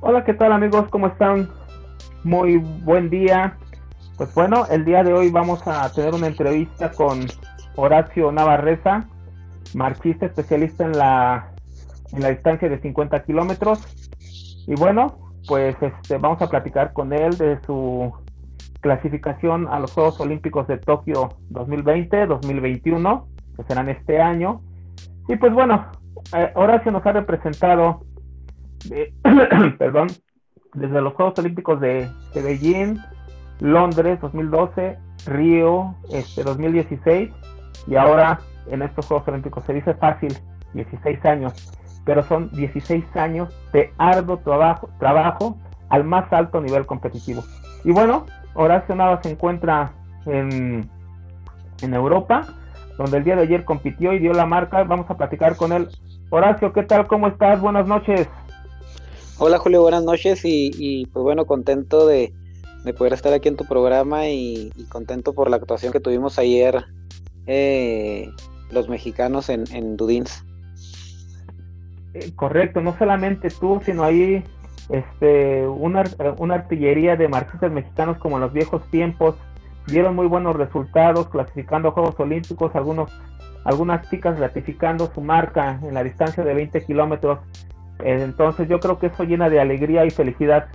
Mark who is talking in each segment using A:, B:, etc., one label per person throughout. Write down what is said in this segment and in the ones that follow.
A: Hola, ¿qué tal amigos? ¿Cómo están? Muy buen día. Pues bueno, el día de hoy vamos a tener una entrevista con Horacio Navarreza, marchista especialista en la, en la distancia de 50 kilómetros. Y bueno, pues este, vamos a platicar con él de su clasificación a los Juegos Olímpicos de Tokio 2020-2021, que serán este año. Y pues bueno, eh, Horacio nos ha representado, perdón, desde los Juegos Olímpicos de, de, Beijing, Londres 2012, Río este, 2016 y ahora en estos Juegos Olímpicos. Se dice fácil, 16 años, pero son 16 años de arduo trabajo, trabajo al más alto nivel competitivo. Y bueno, Horacio Nava se encuentra en, en Europa, donde el día de ayer compitió y dio la marca. Vamos a platicar con él. Horacio, ¿qué tal? ¿Cómo estás? Buenas noches.
B: Hola Julio, buenas noches y, pues bueno, contento de, poder estar aquí en tu programa y, contento por la actuación que tuvimos ayer eh, los mexicanos en, en Dudins.
A: Eh, correcto, no solamente tú, sino ahí este, una, artillería de marxistas mexicanos como en los viejos tiempos dieron muy buenos resultados clasificando a Juegos Olímpicos, algunos, algunas chicas ratificando su marca en la distancia de 20 kilómetros. Eh, entonces yo creo que eso llena de alegría y felicidad.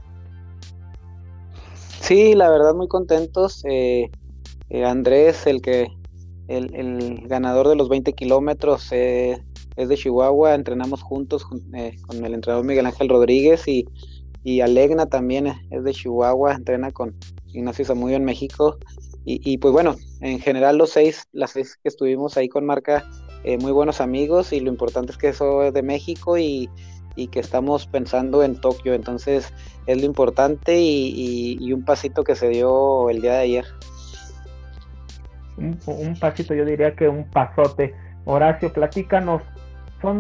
B: Sí, la verdad muy contentos. Eh, eh, Andrés, el que el, el, ganador de los 20 kilómetros, es de Chihuahua, entrenamos juntos con, el entrenador Miguel Ángel Rodríguez y, y Alegna también es de Chihuahua, entrena con, Ignacio Zamudio en México. Y, pues bueno, en general los seis, las seis que estuvimos ahí con marca, eh, muy buenos amigos y lo importante es que eso es de México y, que estamos pensando en Tokio, entonces es lo importante y, un pasito que se dio el día de ayer.
A: Un, pasito, yo diría que un pasote. Horacio, platícanos, son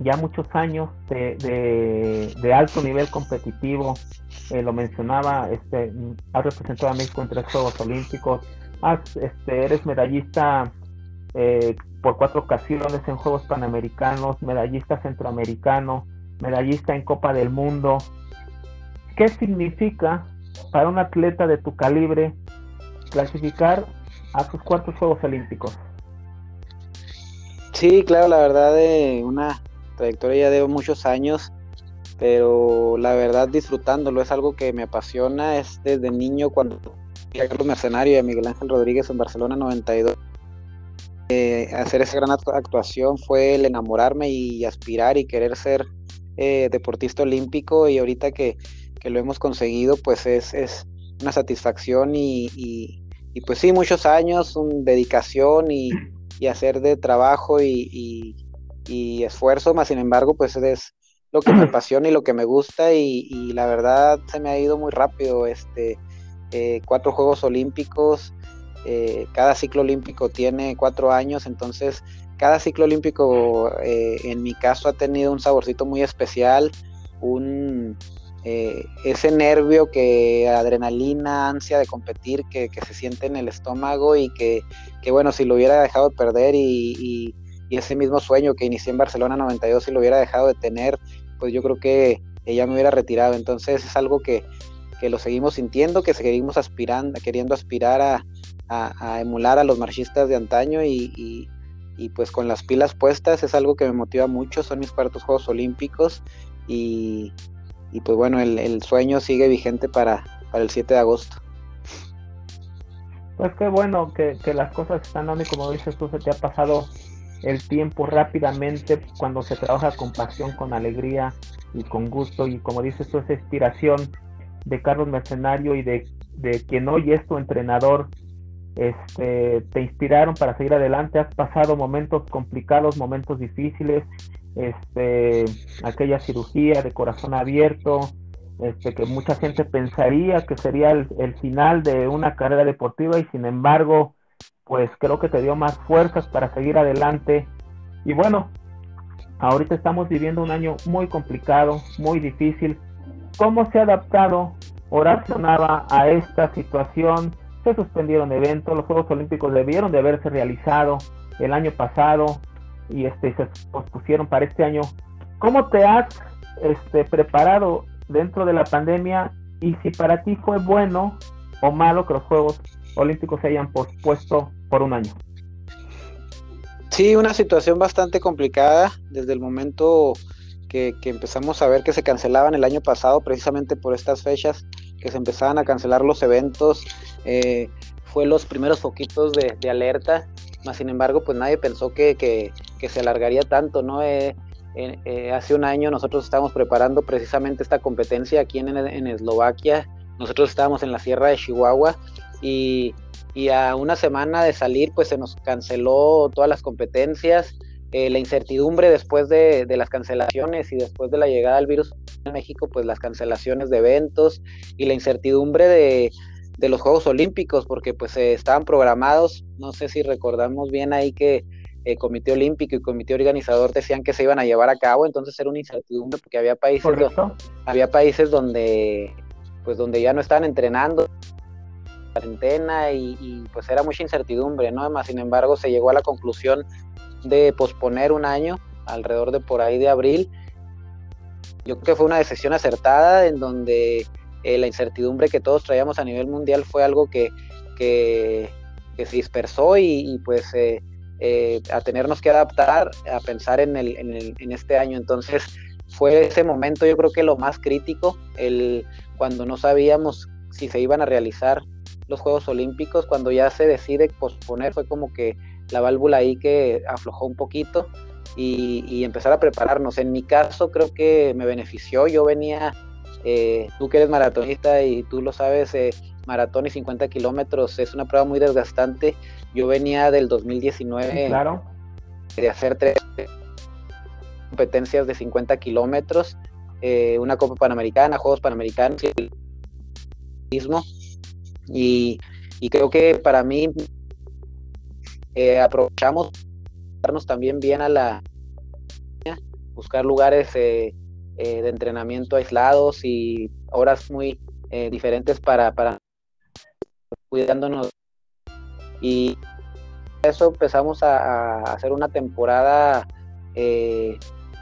A: ya muchos años de, de alto nivel competitivo, eh, lo mencionaba, este, has representado a México en tres Juegos Olímpicos, este, eres medallista eh, por cuatro ocasiones en Juegos Panamericanos, medallista centroamericano, medallista en Copa del Mundo. ¿Qué significa para un atleta de tu calibre clasificar a sus cuartos Juegos Olímpicos?
B: Sí, claro, la verdad, de una trayectoria ya de muchos años pero la verdad disfrutándolo es algo que me apasiona, es desde niño cuando a Carlos Mercenario y a Miguel Ángel Rodríguez en Barcelona 92. Eh, hacer esa gran actuación fue el enamorarme y aspirar y querer ser eh, deportista olímpico y ahorita que, lo hemos conseguido pues es, es una satisfacción y, y, pues sí, muchos años, un dedicación y, y hacer de trabajo y, y, esfuerzo, más sin embargo pues es, lo que me apasiona y lo que me gusta y, la verdad se me ha ido muy rápido. Este, eh, cuatro Juegos Olímpicos, eh, cada ciclo olímpico tiene cuatro años, entonces cada ciclo olímpico eh, en mi caso ha tenido un saborcito muy especial, un ese nervio que adrenalina, ansia de competir que, se siente en el estómago y que, bueno, si lo hubiera dejado de perder y y ese mismo sueño que inicié en Barcelona 92 si lo hubiera dejado de tener, pues yo creo que ella me hubiera retirado. Entonces es algo que, lo seguimos sintiendo, que seguimos aspirando, queriendo aspirar a, emular a los marchistas de antaño y, pues con las pilas puestas es algo que me motiva mucho, son mis cuartos Juegos Olímpicos y, pues bueno, el, sueño sigue vigente para, para el 7 de agosto.
A: Pues qué bueno que, que las cosas están dando y como dices tú, se te ha pasado el tiempo rápidamente cuando se trabaja con pasión, con alegría y con gusto. Y como dices tú, esa inspiración de Carlos Mercenario y de, de quien hoy es tu entrenador, este, te inspiraron para seguir adelante. Has pasado momentos complicados, momentos difíciles, este, aquella cirugía de corazón abierto, este, que mucha gente pensaría que sería el, final de una carrera deportiva y sin embargo pues creo que te dio más fuerzas para seguir adelante. Y bueno, ahorita estamos viviendo un año muy complicado, muy difícil. ¿Cómo se ha adaptado Horacio Nava a esta situación? Se suspendieron eventos, los Juegos Olímpicos debieron de haberse realizado el año pasado y este, se pospusieron para este año. ¿Cómo te has este, preparado dentro de la pandemia y si para ti fue bueno o malo que los Juegos Olímpicos se hayan pospuesto por un año.
B: Sí, una situación bastante complicada desde el momento que, empezamos a ver que se cancelaban el año pasado, precisamente por estas fechas, que se empezaban a cancelar los eventos. Eh, fue los primeros foquitos de, alerta, más sin embargo, pues nadie pensó que, se alargaría tanto, ¿no? Eh, eh, hace un año nosotros estábamos preparando precisamente esta competencia aquí en, en Eslovaquia, nosotros estábamos en la sierra de Chihuahua y y a una semana de salir pues se nos canceló todas las competencias, eh, la incertidumbre después de, las cancelaciones y después de la llegada del virus en México pues las cancelaciones de eventos y la incertidumbre de, los Juegos Olímpicos porque pues estaban programados, no sé si recordamos bien ahí que el Comité Olímpico y el Comité Organizador decían que se iban a llevar a cabo, entonces era una incertidumbre porque había países, había países donde pues donde ya no estaban entrenando, cuarentena y, pues era mucha incertidumbre, ¿no? Además, sin embargo, se llegó a la conclusión de posponer un año, alrededor de por ahí de abril. Yo creo que fue una decisión acertada en donde eh, la incertidumbre que todos traíamos a nivel mundial fue algo que, que, se dispersó y, pues eh, eh, a tenernos que adaptar a pensar en, el, en, el, en este año. Entonces fue ese momento yo creo que lo más crítico, el, cuando no sabíamos si se iban a realizar los Juegos Olímpicos, cuando ya se decide posponer, fue como que la válvula ahí que aflojó un poquito y, empezar a prepararnos. En mi caso creo que me benefició, yo venía, eh, tú que eres maratonista y tú lo sabes, eh, maratón y 50 kilómetros es una prueba muy desgastante. Yo venía del 2019
A: claro.
B: de hacer tres competencias de 50 kilómetros, eh, una Copa Panamericana, Juegos Panamericanos y el mismo y, creo que para mí eh, aprovechamos darnos también bien a la buscar lugares eh, eh, de entrenamiento aislados y horas muy diferentes para, para cuidándonos y eso empezamos a, hacer una temporada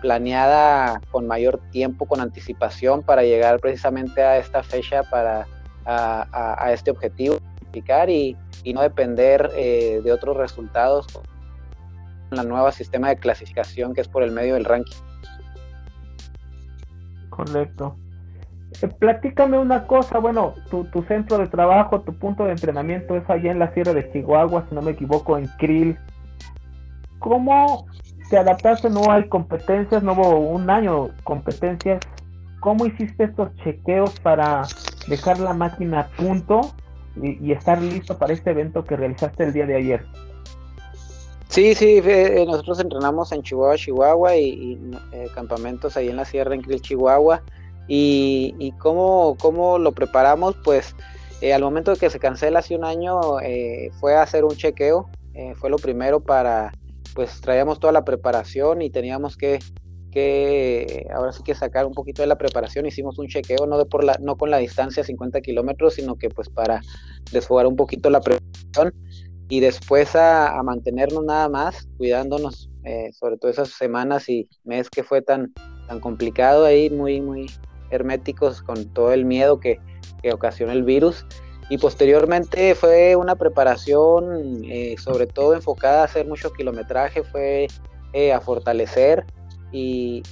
B: planeada con mayor tiempo, con anticipación para llegar precisamente a esta fecha para a, este objetivo y, y no depender eh, de otros resultados con la nueva sistema de clasificación que es por el medio del ranking.
A: Correcto. Eh, platícame una cosa, bueno, tu, tu, centro de trabajo, tu punto de entrenamiento es allá en la Sierra de Chihuahua, si no me equivoco, en Krill. ¿Cómo te adaptaste? No hay competencias, no hubo un año competencias. ¿Cómo hiciste estos chequeos para dejar la máquina a punto y, estar listo para este evento que realizaste el día de ayer.
B: Sí, sí, eh, nosotros entrenamos en Chihuahua, Chihuahua y, eh, campamentos ahí en la sierra en Krill, Chihuahua. Y, y cómo, cómo, lo preparamos, pues eh, al momento de que se cancela hace un año fue a hacer un chequeo, fue lo primero para, pues traíamos toda la preparación y teníamos que que ahora sí que sacar un poquito de la preparación, hicimos un chequeo, no, de por la, no con la distancia 50 kilómetros, sino que pues para desfogar un poquito la preparación y después a, mantenernos nada más, cuidándonos, eh, sobre todo esas semanas y mes que fue tan, tan complicado ahí, muy, muy herméticos con todo el miedo que, que ocasionó el virus. Y posteriormente fue una preparación eh, sobre todo enfocada a hacer mucho kilometraje, fue eh, a fortalecer y,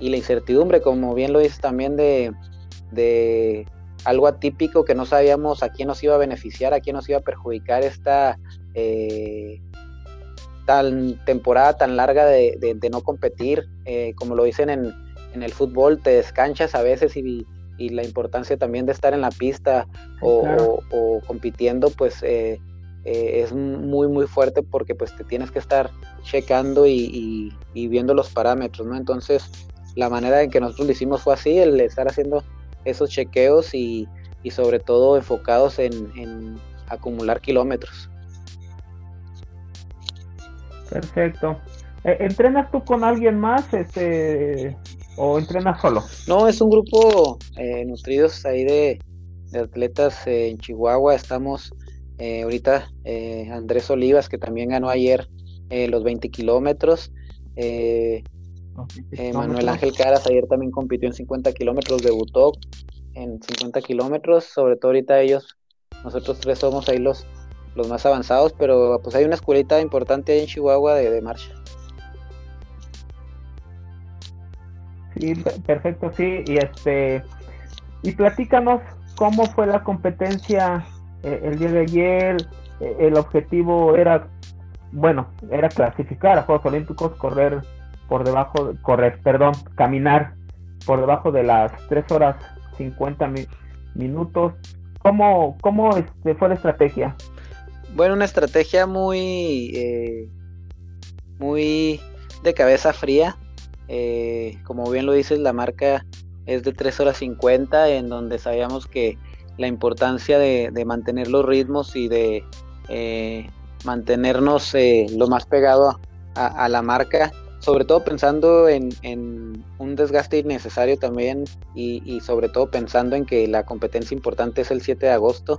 B: la incertidumbre, como bien lo dices también de, algo atípico que no sabíamos a quién nos iba a beneficiar, a quién nos iba a perjudicar esta eh, tan temporada tan larga de, no competir, eh, como lo dicen en, el fútbol, te descanchas a veces y, la importancia también de estar en la pista o, compitiendo, pues eh, eh, es muy muy fuerte porque pues te tienes que estar checando y, viendo los parámetros, ¿no? Entonces la manera en que nosotros lo hicimos fue así, el estar haciendo esos chequeos y, sobre todo enfocados en, acumular kilómetros.
A: Perfecto. Eh, ¿Entrenas tú con alguien más este, o entrenas solo?
B: No, es un grupo eh, nutridos ahí de, de atletas en Chihuahua. Estamos eh, ahorita eh, Andrés Olivas, que también ganó ayer eh, los 20 kilómetros. Eh, Manuel Ángel Caras ayer también compitió en 50 kilómetros, debutó en 50 kilómetros, sobre todo ahorita ellos, nosotros tres somos ahí los, los más avanzados, pero pues hay una escuelita importante ahí en Chihuahua de, de marcha.
A: Sí, perfecto, sí, y este, y platícanos cómo fue la competencia eh, el día de ayer, eh, el objetivo era, bueno, era clasificar a Juegos Olímpicos, correr por debajo, correr, perdón, caminar por debajo de las 3 horas 50 minutos. ¿Cómo, cómo este, fue la estrategia?
B: Bueno, una estrategia muy, eh, muy de cabeza fría. como bien lo dices, la marca es de 3 horas 50, en donde sabíamos que la importancia de, mantener los ritmos y de eh, mantenernos eh, lo más pegado a, la marca, sobre todo pensando en, un desgaste innecesario también y, sobre todo pensando en que la competencia importante es el 7 de agosto.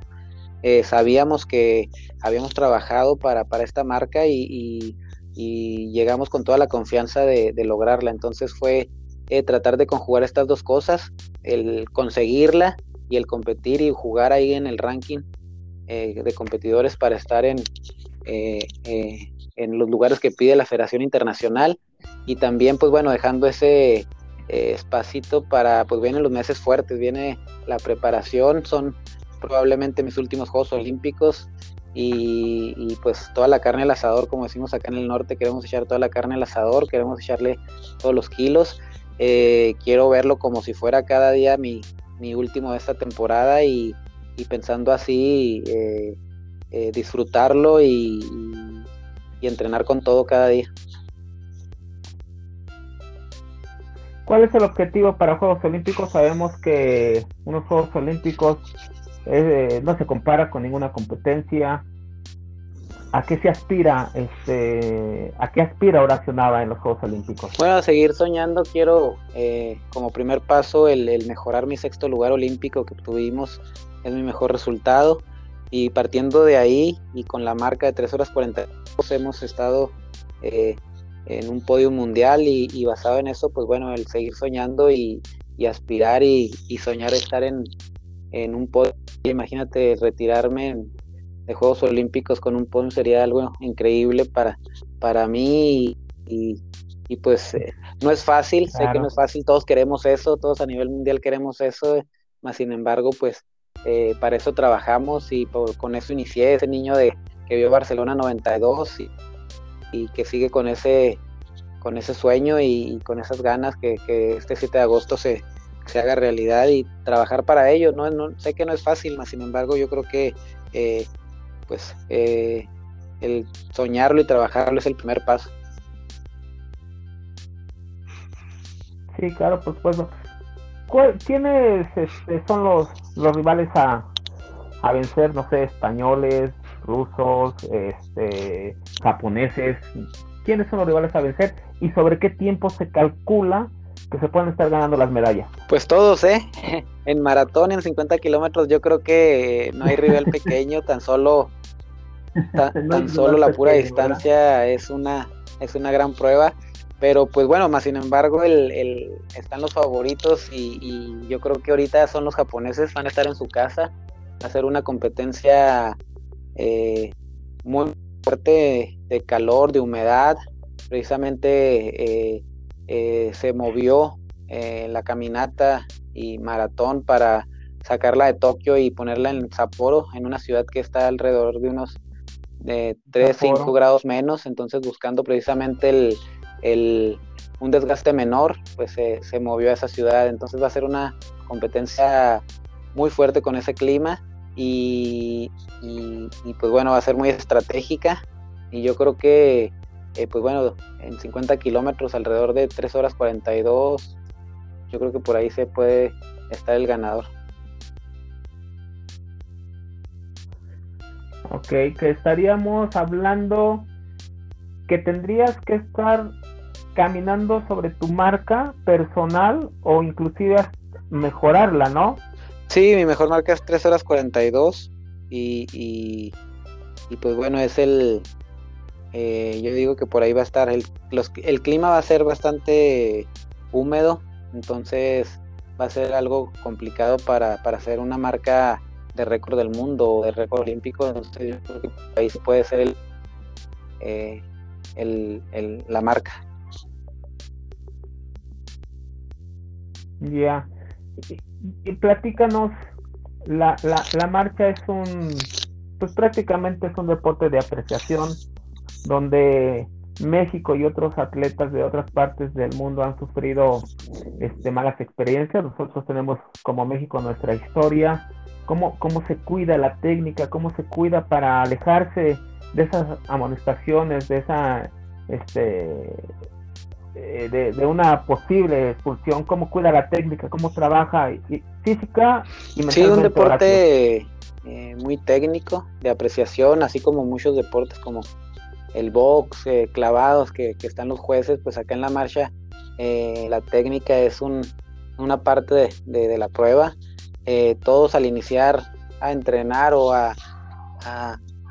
B: Eh, sabíamos que habíamos trabajado para, para esta marca y, llegamos con toda la confianza de, lograrla. Entonces fue tratar de conjugar estas dos cosas, el conseguirla y el competir y jugar ahí en el ranking eh, de competidores para estar en, eh, eh, en los lugares que pide la Federación Internacional y también pues bueno dejando ese espacito para pues vienen los meses fuertes, viene la preparación, son probablemente mis últimos Juegos Olímpicos y, pues toda la carne al asador, como decimos acá en el norte, queremos echar toda la carne al asador, queremos echarle todos los kilos. quiero verlo como si fuera cada día mi, mi último de esta temporada y, pensando así eh, eh, disfrutarlo y, entrenar con todo cada día.
A: ¿Cuál es el objetivo para Juegos Olímpicos? Sabemos que unos Juegos Olímpicos eh, no se compara con ninguna competencia, ¿A qué se aspira, este, a qué aspira Horacio Nava en los Juegos Olímpicos?
B: Bueno, a seguir soñando, quiero eh, como primer paso el, mejorar mi sexto lugar olímpico que tuvimos, es mi mejor resultado. Y partiendo de ahí y con la marca de 3 horas 40, hemos estado eh, en un podio mundial y, basado en eso, pues bueno, el seguir soñando y, aspirar y, soñar estar en, en un podio. Imagínate retirarme de Juegos Olímpicos con un podio sería algo increíble para, para mí y, pues eh, no es fácil, sé que no es fácil, todos queremos eso, todos a nivel mundial queremos eso, más sin embargo pues eh, para eso trabajamos y con eso inicié ese niño de que vio Barcelona 92 y, y que sigue con ese con ese sueño y, con esas ganas que, este 7 de agosto se, se haga realidad y trabajar para ello. No, sé que no es fácil, más sin embargo yo creo que eh, pues eh, el soñarlo y trabajarlo es el primer paso.
A: Sí, claro, por supuesto. ¿Quiénes este, son los, los rivales a, a vencer? No sé, españoles, rusos, este, japoneses. ¿Quiénes son los rivales a vencer? ¿Y sobre qué tiempo se calcula que se pueden estar ganando las medallas?
B: Pues todos, ¿eh? En maratón, en 50 kilómetros, yo creo que no hay rival pequeño, tan solo tan, solo la pura distancia es una, es una gran prueba. Pero pues bueno, más sin embargo, el, están los favoritos y, yo creo que ahorita son los japoneses, van a estar en su casa, a hacer una competencia eh, muy fuerte de calor, de humedad. Precisamente eh, eh, se movió la caminata y maratón para sacarla de Tokio y ponerla en Sapporo, en una ciudad que está alrededor de unos de 3, 5 grados menos, entonces buscando precisamente el, un desgaste menor, pues se, movió a esa ciudad, entonces va a ser una competencia muy fuerte con ese clima y, pues bueno, va a ser muy estratégica y yo creo que eh, pues bueno, en 50 kilómetros alrededor de 3 horas 42, yo creo que por ahí se puede estar el ganador.
A: Ok, que estaríamos hablando que tendrías que estar caminando sobre tu marca personal o inclusive mejorarla, ¿no?
B: Sí, mi mejor marca es 3 horas 42 y, y, y pues bueno, es el, Eh, yo digo que por ahí va a estar, el, el clima va a ser bastante húmedo, entonces va a ser algo complicado para, hacer una marca de récord del mundo o de récord olímpico, entonces yo creo que ahí puede ser el, el, la marca.
A: Ya. Y, platícanos, la, la, la marcha es un, pues prácticamente es un deporte de apreciación donde México y otros atletas de otras partes del mundo han sufrido este, malas experiencias. Nosotros tenemos como México nuestra historia, cómo, cómo se cuida la técnica, cómo se cuida para alejarse de esas amonestaciones, de esa este, eh, de, una posible expulsión, cómo cuida la técnica, cómo trabaja física y mentalmente.
B: Sí, un deporte eh, muy técnico, de apreciación, así como muchos deportes como el box, eh, clavados que, están los jueces, pues acá en la marcha la técnica es un, una parte de, la prueba. todos al iniciar a entrenar o a,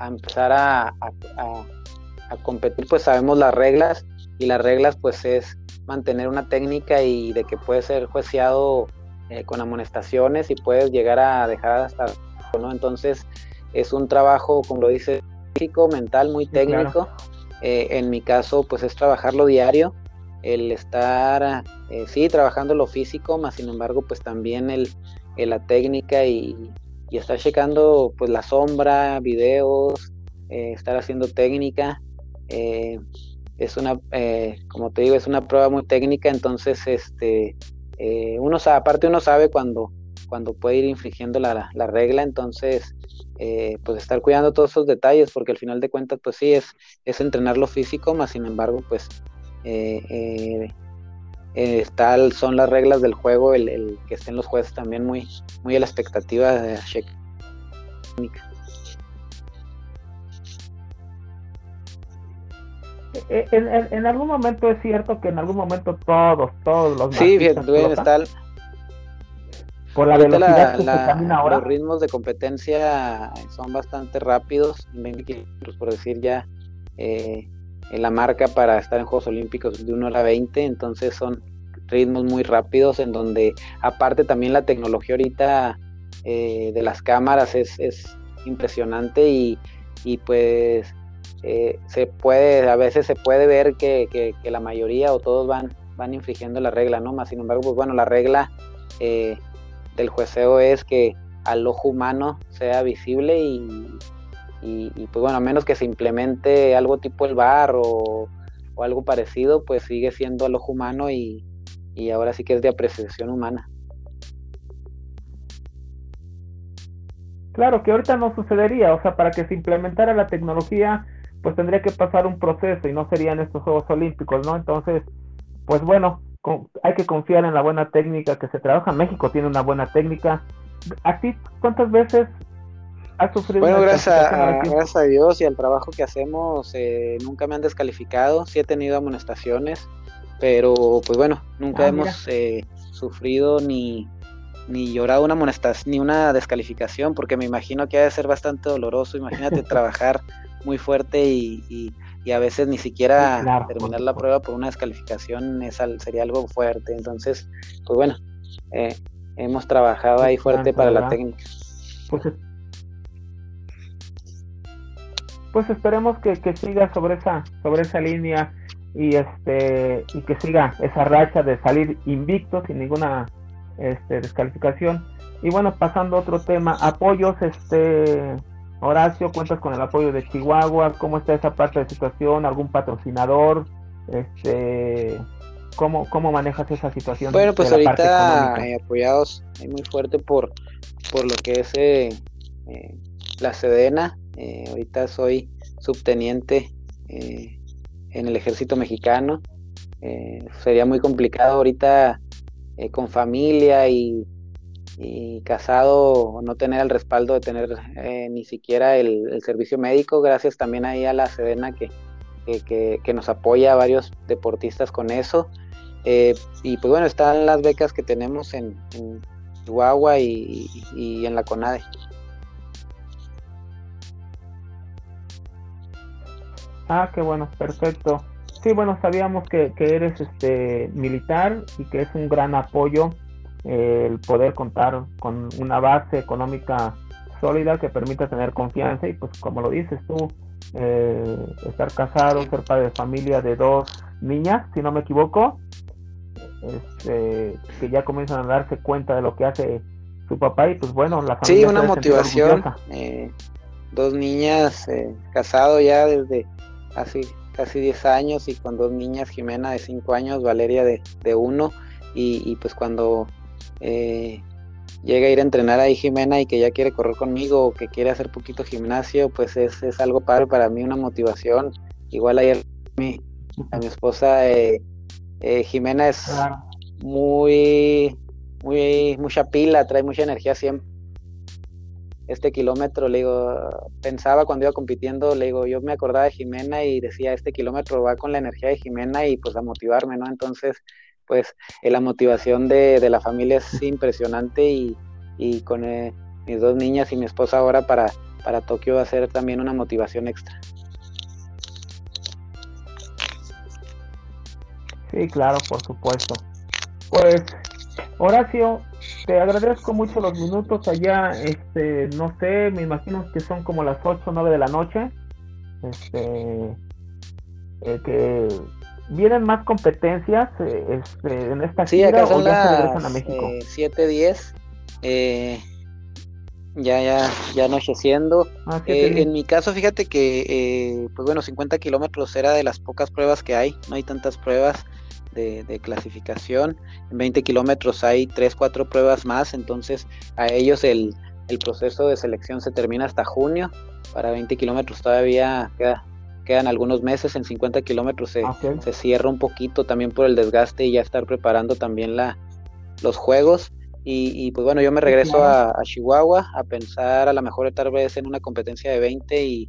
B: empezar a, a competir, pues sabemos las reglas y las reglas pues es mantener una técnica y de que puede ser juiciado eh, con amonestaciones y puedes llegar a dejar hasta, ¿no? Entonces es un trabajo, como lo dice, físico, mental, muy técnico. Eh, en mi caso pues es trabajarlo diario, el estar, eh, sí, trabajando lo físico, más sin embargo pues también el, la técnica y, y, estar checando pues la sombra, videos, estar haciendo técnica es una, eh, como te digo, es una prueba muy técnica, entonces, este, eh, uno sabe, aparte uno sabe cuando, cuando puede ir infringiendo la, la regla, entonces, eh, pues estar cuidando todos esos detalles, porque al final de cuentas, pues sí, es, es entrenar lo físico, más sin embargo, pues, tal son las reglas del juego, el, el, que estén los jueces también muy, muy a la expectativa de técnica.
A: Eh, en, en, algún momento es cierto que en algún momento todos, todos los
B: Sí, bien, está por la velocidad que se camina ahora. Los ritmos de competencia son bastante rápidos, 20 kilómetros por decir ya eh, en la marca para estar en Juegos Olímpicos de 1 hora 20, entonces son ritmos muy rápidos en donde aparte también la tecnología ahorita eh, de las cámaras es, es impresionante y, y pues eh, se puede, a veces se puede ver que, la mayoría o todos van, van infringiendo la regla, ¿no? Más sin embargo, pues bueno, la regla eh, del jueceo es que al ojo humano sea visible y, pues bueno, a menos que se implemente algo tipo el bar o, algo parecido, pues sigue siendo al ojo humano y, y ahora sí que es de apreciación humana.
A: Claro que ahorita no sucedería, o sea, para que se implementara la tecnología pues tendría que pasar un proceso y no serían estos Juegos Olímpicos, ¿no? Entonces, pues bueno, hay que confiar en la buena técnica que se trabaja. México tiene una buena técnica. ¿A ti cuántas veces has sufrido?
B: Bueno, gracias a, gracias a Dios y al trabajo que hacemos, eh, nunca me han descalificado. Sí he tenido amonestaciones, pero pues bueno, nunca ah, hemos eh, sufrido ni, ni llorado una amonestación, ni una descalificación, porque me imagino que ha de ser bastante doloroso. Imagínate trabajar muy fuerte y, a veces ni siquiera terminar la prueba por una descalificación es sería algo fuerte. Entonces, pues bueno, eh, hemos trabajado ahí fuerte para la técnica.
A: Pues, pues esperemos que, siga sobre esa, sobre esa línea y este y que siga esa racha de salir invicto sin ninguna este, descalificación. Y bueno, pasando a otro tema, apoyos, este Horacio, cuentas con el apoyo de Chihuahua, ¿cómo está esa parte de situación? ¿Algún patrocinador? Este, ¿cómo, ¿Cómo manejas esa situación?
B: Bueno, pues ahorita eh, apoyados muy fuerte por, por lo que es eh, eh, la Sedena. ahorita soy subteniente en el ejército mexicano. sería muy complicado ahorita con familia y y casado no tener el respaldo de tener eh, ni siquiera el, servicio médico, gracias también ahí a la Sedena que, que, nos apoya a varios deportistas con eso. Eh, y pues bueno, están las becas que tenemos en, Chihuahua y, y, en la CONADE.
A: Ah, qué bueno, perfecto. Sí, bueno, sabíamos que, que eres este militar y que es un gran apoyo el poder contar con una base económica sólida que permita tener confianza y pues como lo dices tú, eh, estar casado, ser padre de familia de dos niñas, si no me equivoco, este, que ya comienzan a darse cuenta de lo que hace su papá y pues bueno, la
B: familia... Sí, una motivación. Eh, dos niñas, eh, casado ya desde hace casi 10 años y con dos niñas, Jimena de 5 años, Valeria de, de 1 y, pues cuando eh, llega a ir a entrenar ahí Jimena y que ya quiere correr conmigo o que quiere hacer poquito gimnasio, pues es, es algo padre para mí, una motivación. Igual ayer mi, a mi esposa eh, eh, Jimena es muy, muy, mucha pila, trae mucha energía siempre este kilómetro, le digo, pensaba cuando iba compitiendo, le digo, yo me acordaba de Jimena y decía, este kilómetro va con la energía de Jimena y pues a motivarme, ¿no? Entonces, pues eh, la motivación de, la familia es impresionante y, con eh, mis dos niñas y mi esposa ahora para, para Tokio va a ser también una motivación extra.
A: Sí, claro, por supuesto. Pues, Horacio, te agradezco mucho los minutos allá, este, no sé, me imagino que son como las 8 o 9 de la noche, este, eh, que vienen más competencias eh, este, en esta
B: sí, acá son las a México? 7, 10, eh, ya, ya, ya anocheciendo. Ah, en mi caso, fíjate que, pues bueno, 50 kilómetros era de las pocas pruebas que hay, no hay tantas pruebas de, clasificación. En 20 kilómetros hay 3, 4 pruebas más, entonces a ellos el, proceso de selección se termina hasta junio. Para 20 kilómetros todavía quedan algunos meses, en 50 kilómetros se, se, cierra un poquito también por el desgaste y ya estar preparando también la, los juegos. Y, pues bueno, yo me regreso a, Chihuahua a pensar a lo mejor tal vez en una competencia de 20 y,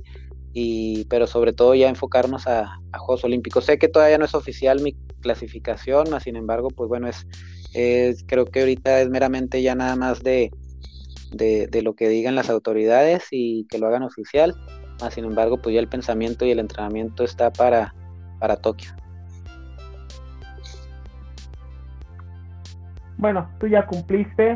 B: y pero sobre todo ya enfocarnos a, Juegos Olímpicos. Sé que todavía no es oficial mi clasificación, más sin embargo, pues bueno, es, creo que ahorita es meramente ya nada más de, de, lo que digan las autoridades y que lo hagan oficial, más sin embargo, pues ya el pensamiento y el entrenamiento está para, para Tokio.
A: Bueno, tú ya cumpliste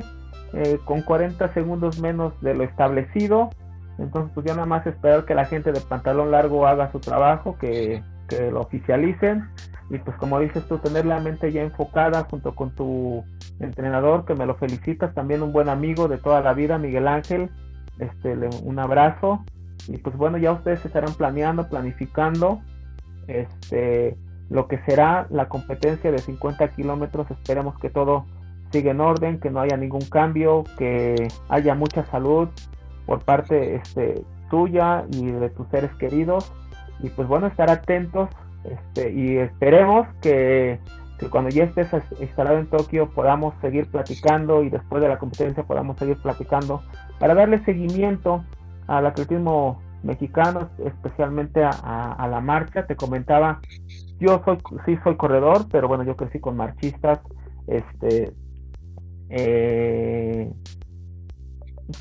A: eh, con 40 segundos menos de lo establecido. Entonces, pues ya nada más esperar que la gente de pantalón largo haga su trabajo, que, lo oficialicen. Y pues como dices tú, tener la mente ya enfocada junto con tu entrenador, que me lo felicitas, también un buen amigo de toda la vida, Miguel Ángel. Este, un abrazo. Y pues bueno, ya ustedes estarán planeando, planificando este, lo que será la competencia de 50 kilómetros. Esperemos que todo siga en orden, que no haya ningún cambio, que haya mucha salud, por parte este, tuya y de tus seres queridos. Y pues bueno, estar atentos este, y esperemos que, cuando ya estés instalado en Tokio podamos seguir platicando y después de la competencia podamos seguir platicando para darle seguimiento al atletismo mexicano, especialmente a, la marcha. Te comentaba, yo soy, sí soy corredor, pero bueno, yo crecí con marchistas. Este, eh,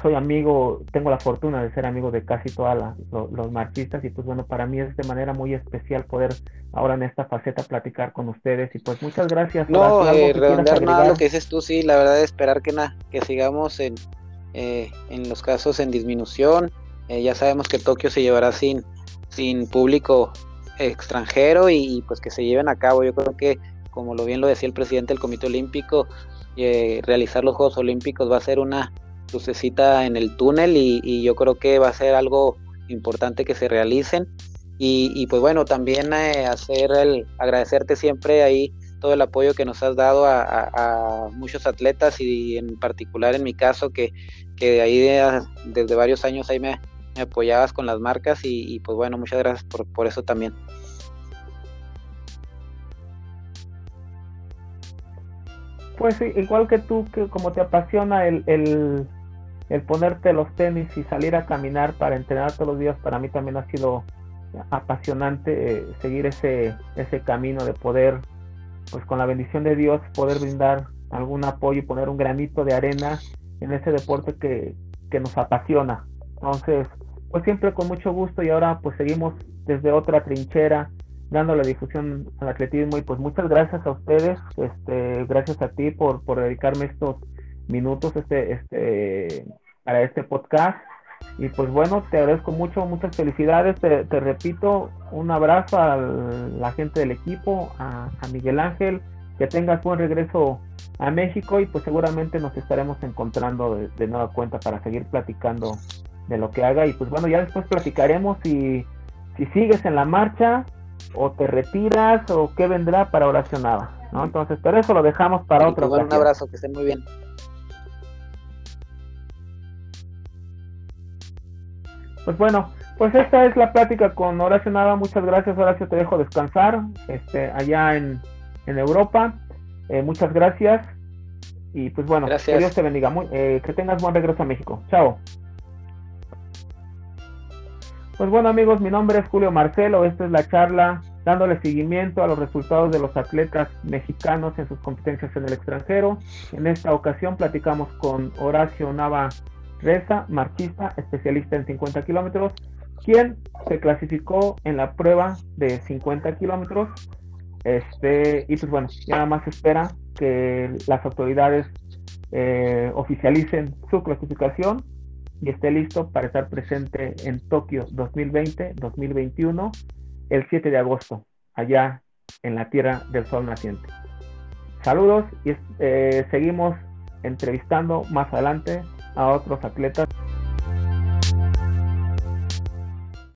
A: soy amigo, tengo la fortuna de ser amigo de casi todos los marchistas y pues bueno, para mí es de manera muy especial poder ahora en esta faceta platicar con ustedes y pues muchas gracias.
B: No, eh, redondear nada lo que dices tú, sí, la verdad es esperar que, na, que sigamos en, eh, en los casos en disminución. Eh, ya sabemos que Tokio se llevará sin, sin público extranjero y, pues que se lleven a cabo. Yo creo que, como lo bien lo decía el presidente del Comité Olímpico, eh, realizar los Juegos Olímpicos va a ser una cita en el túnel y, yo creo que va a ser algo importante que se realicen. Y, pues bueno, también eh, hacer el, agradecerte siempre ahí todo el apoyo que nos has dado a, muchos atletas y en particular en mi caso que, que ahí desde varios años ahí me, apoyabas con las marcas y, pues bueno, muchas gracias por, por eso también.
A: Pues igual que tú, que como te apasiona el, el ponerte los tenis y salir a caminar para entrenar todos los días para mí también ha sido apasionante eh, seguir ese ese camino de poder pues con la bendición de Dios poder brindar algún apoyo y poner un granito de arena en ese deporte que, que nos apasiona entonces pues siempre con mucho gusto y ahora pues seguimos desde otra trinchera dando la difusión al atletismo y pues muchas gracias a ustedes, este, gracias a ti por, por dedicarme estos minutos este, este, para este podcast. Y pues bueno, te agradezco mucho, muchas felicidades. Te, repito, un abrazo a la gente del equipo, a, Miguel Ángel, que tengas buen regreso a México y pues seguramente nos estaremos encontrando de, nueva cuenta para seguir platicando de lo que haga. Y pues bueno, ya después platicaremos si, si sigues en la marcha o te retiras o qué vendrá para oracionada. ¿no? Entonces, pero eso lo dejamos para otro.
B: Pues, un abrazo, que estén muy bien.
A: Pues bueno, pues esta es la plática con Horacio Nava. Muchas gracias, Horacio. Te dejo descansar este, allá en, Europa. Eh, muchas gracias. Y pues bueno, que Dios te bendiga. Eh, que tengas buen regreso a México. Chao. Pues bueno amigos, mi nombre es Julio Marcelo. Esta es la charla dándole seguimiento a los resultados de los atletas mexicanos en sus competencias en el extranjero. En esta ocasión platicamos con Horacio Nava Reza, marchista, especialista en 50 kilómetros, quien se clasificó en la prueba de 50 kilómetros. Este, y pues bueno, ya nada más espera que las autoridades eh, oficialicen su clasificación y esté listo para estar presente en Tokio 2020-2021 el 7 de agosto, allá en la Tierra del Sol Naciente. Saludos y eh, seguimos entrevistando más adelante a otros atletas.